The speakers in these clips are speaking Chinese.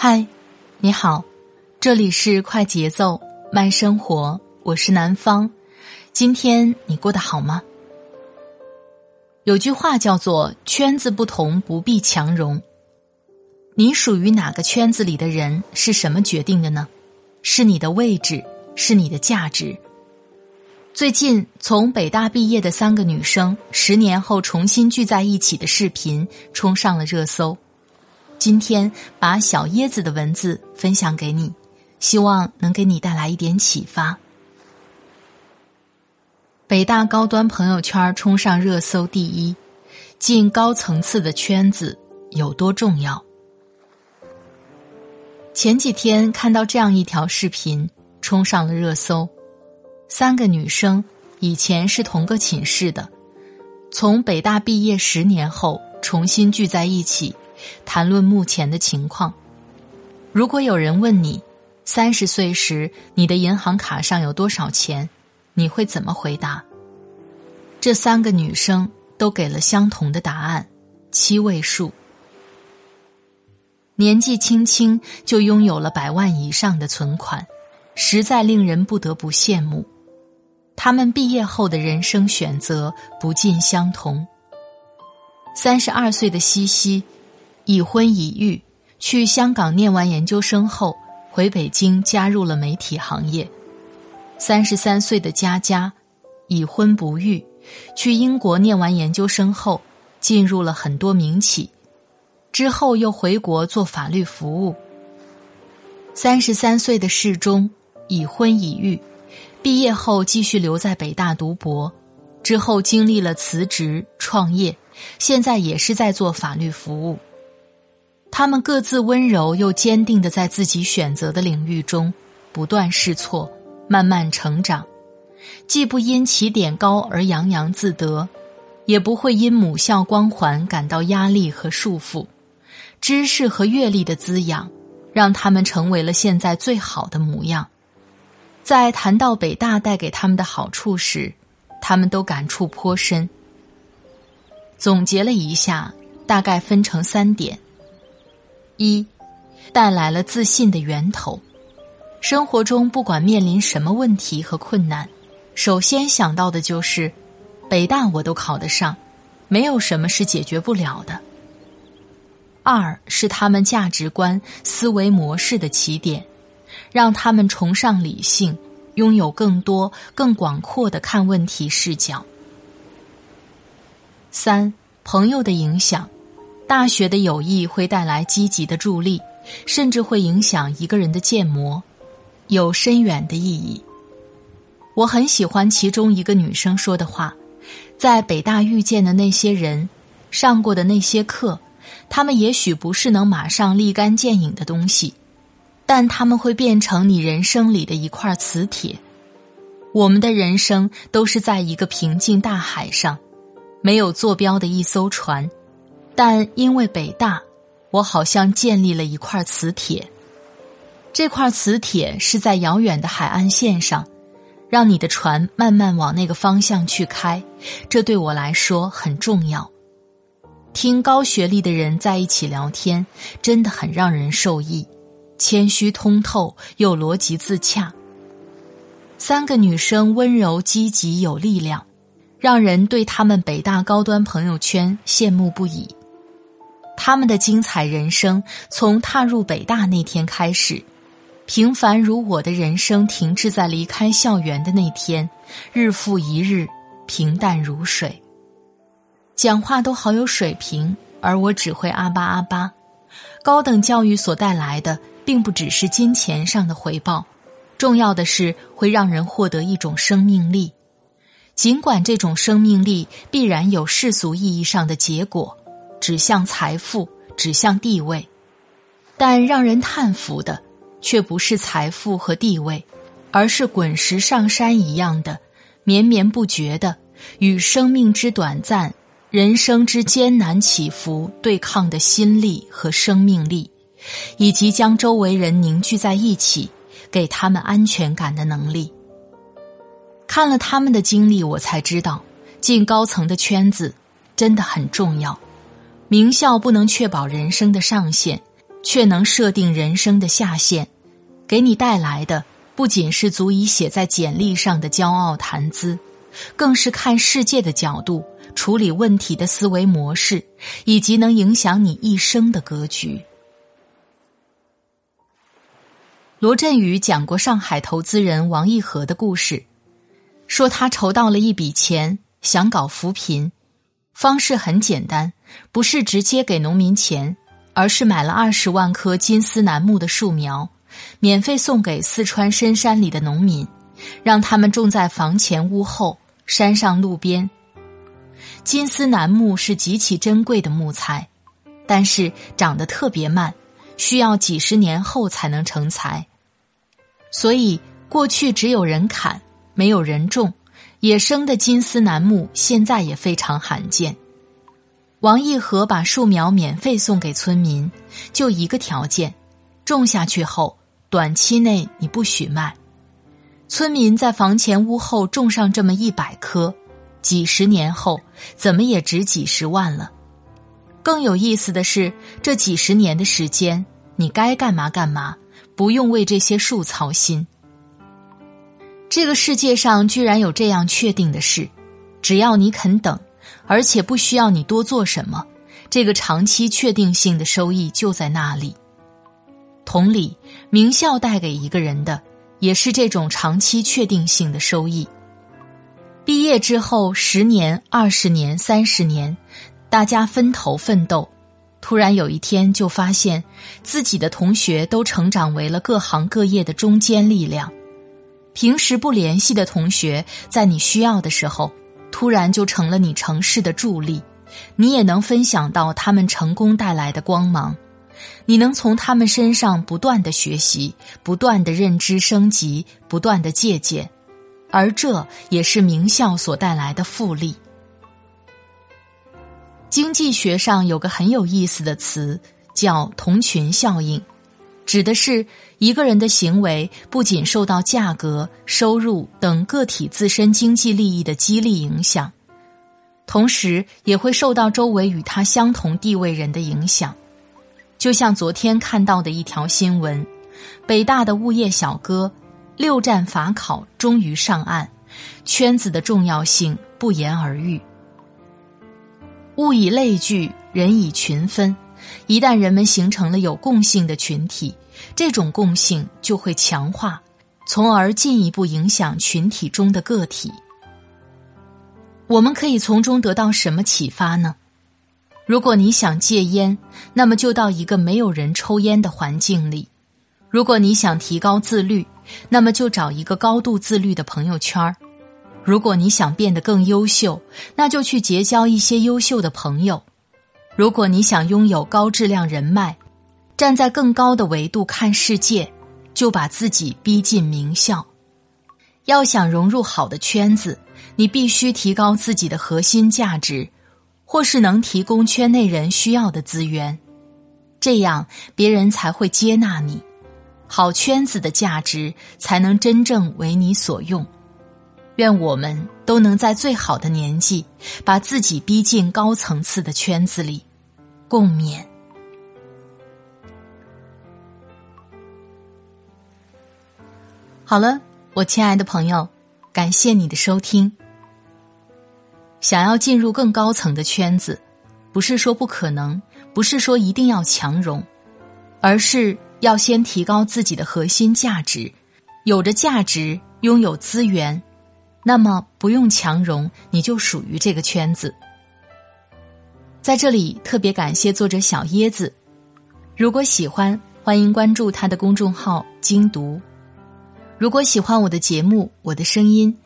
嗨，你好，这里是快节奏慢生活，我是南方。今天你过得好吗？有句话叫做“圈子不同，不必强融”。你属于哪个圈子里的人，是什么决定的呢？是你的位置，是你的价值。最近从北大毕业的三个女生，十年后重新聚在一起的视频冲上了热搜。今天把小椰子的文字分享给你，希望能给你带来一点启发。北大高端朋友圈冲上热搜第一，进高层次的圈子有多重要？前几天看到这样一条视频冲上了热搜，三个女生以前是同个寝室的，从北大毕业十年后重新聚在一起。谈论目前的情况。如果有人问你，三十岁时你的银行卡上有多少钱，你会怎么回答？这三个女生都给了相同的答案，七位数。年纪轻轻就拥有了百万以上的存款，实在令人不得不羡慕。他们毕业后的人生选择不尽相同。三十二岁的西西。已婚已育，去香港念完研究生后，回北京加入了媒体行业。三十三岁的佳佳，已婚不育，去英国念完研究生后，进入了很多名企，之后又回国做法律服务。三十三岁的世忠，已婚已育，毕业后继续留在北大读博，之后经历了辞职创业，现在也是在做法律服务。他们各自温柔又坚定的在自己选择的领域中不断试错，慢慢成长，既不因起点高而洋洋自得，也不会因母校光环感到压力和束缚。知识和阅历的滋养，让他们成为了现在最好的模样。在谈到北大带给他们的好处时，他们都感触颇深。总结了一下，大概分成三点。一，带来了自信的源头。生活中不管面临什么问题和困难，首先想到的就是，北大我都考得上，没有什么是解决不了的。二是他们价值观、思维模式的起点，让他们崇尚理性，拥有更多、更广阔的看问题视角。三，朋友的影响。大学的友谊会带来积极的助力，甚至会影响一个人的建模，有深远的意义。我很喜欢其中一个女生说的话：在北大遇见的那些人，上过的那些课，他们也许不是能马上立竿见影的东西，但他们会变成你人生里的一块磁铁。我们的人生都是在一个平静大海上，没有坐标的一艘船。但因为北大，我好像建立了一块磁铁。这块磁铁是在遥远的海岸线上，让你的船慢慢往那个方向去开。这对我来说很重要。听高学历的人在一起聊天，真的很让人受益，谦虚通透又逻辑自洽。三个女生温柔、积极、有力量，让人对他们北大高端朋友圈羡慕不已。他们的精彩人生从踏入北大那天开始，平凡如我的人生停滞在离开校园的那天，日复一日，平淡如水。讲话都好有水平，而我只会阿巴阿巴。高等教育所带来的，并不只是金钱上的回报，重要的是会让人获得一种生命力。尽管这种生命力必然有世俗意义上的结果，指向财富，指向地位，但让人叹服的，却不是财富和地位，而是滚石上山一样的绵绵不绝的与生命之短暂、人生之艰难起伏对抗的心力和生命力，以及将周围人凝聚在一起，给他们安全感的能力。看了他们的经历，我才知道，进高层的圈子真的很重要。名校不能确保人生的上限，却能设定人生的下限。给你带来的不仅是足以写在简历上的骄傲谈资，更是看世界的角度、处理问题的思维模式，以及能影响你一生的格局。罗振宇讲过上海投资人王义和的故事。说他筹到了一笔钱，想搞扶贫，方式很简单，不是直接给农民钱，而是买了二十万棵金丝楠木的树苗，免费送给四川深山里的农民，让他们种在房前屋后、山上路边。金丝楠木是极其珍贵的木材，但是长得特别慢，需要几十年后才能成材，所以过去只有人砍。没有人种，野生的金丝楠木现在也非常罕见。王义和把树苗免费送给村民，就一个条件：种下去后，短期内你不许卖。村民在房前屋后种上这么一百棵，几十年后怎么也值几十万了。更有意思的是，这几十年的时间，你该干嘛干嘛，不用为这些树操心。这个世界上居然有这样确定的事，只要你肯等，而且不需要你多做什么，这个长期确定性的收益就在那里。同理，名校带给一个人的也是这种长期确定性的收益。毕业之后，十年、二十年、三十年，大家分头奋斗，突然有一天就发现自己的同学都成长为了各行各业的中坚力量。平时不联系的同学，在你需要的时候，突然就成了你城市的助力，你也能分享到他们成功带来的光芒，你能从他们身上不断的学习，不断的认知升级，不断的借鉴，而这也是名校所带来的复利。经济学上有个很有意思的词，叫同群效应。指的是一个人的行为不仅受到价格、收入等个体自身经济利益的激励影响，同时也会受到周围与他相同地位人的影响。就像昨天看到的一条新闻：北大的物业小哥六战法考终于上岸，圈子的重要性不言而喻。物以类聚，人以群分。一旦人们形成了有共性的群体，这种共性就会强化，从而进一步影响群体中的个体。我们可以从中得到什么启发呢？如果你想戒烟，那么就到一个没有人抽烟的环境里；如果你想提高自律，那么就找一个高度自律的朋友圈儿；如果你想变得更优秀，那就去结交一些优秀的朋友。如果你想拥有高质量人脉，站在更高的维度看世界，就把自己逼进名校。要想融入好的圈子，你必须提高自己的核心价值，或是能提供圈内人需要的资源，这样别人才会接纳你。好圈子的价值才能真正为你所用。愿我们都能在最好的年纪，把自己逼进高层次的圈子里。共勉。好了，我亲爱的朋友，感谢你的收听。想要进入更高层的圈子，不是说不可能，不是说一定要强融，而是要先提高自己的核心价值。有着价值，拥有资源，那么不用强融你就属于这个圈子。在这里特别感谢作者小椰子。如果喜欢欢迎关注他的公众号精读如果喜欢我的节目我的声音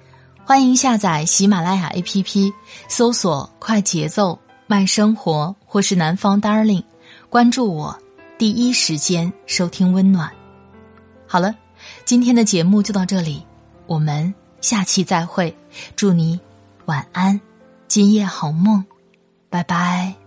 欢迎下载喜马拉雅 app 搜索快节奏慢生活或是南方 darling 关注我第一时间收听温暖。好了今天的节目就到这里我们下期再会。祝你晚安今夜好梦拜拜。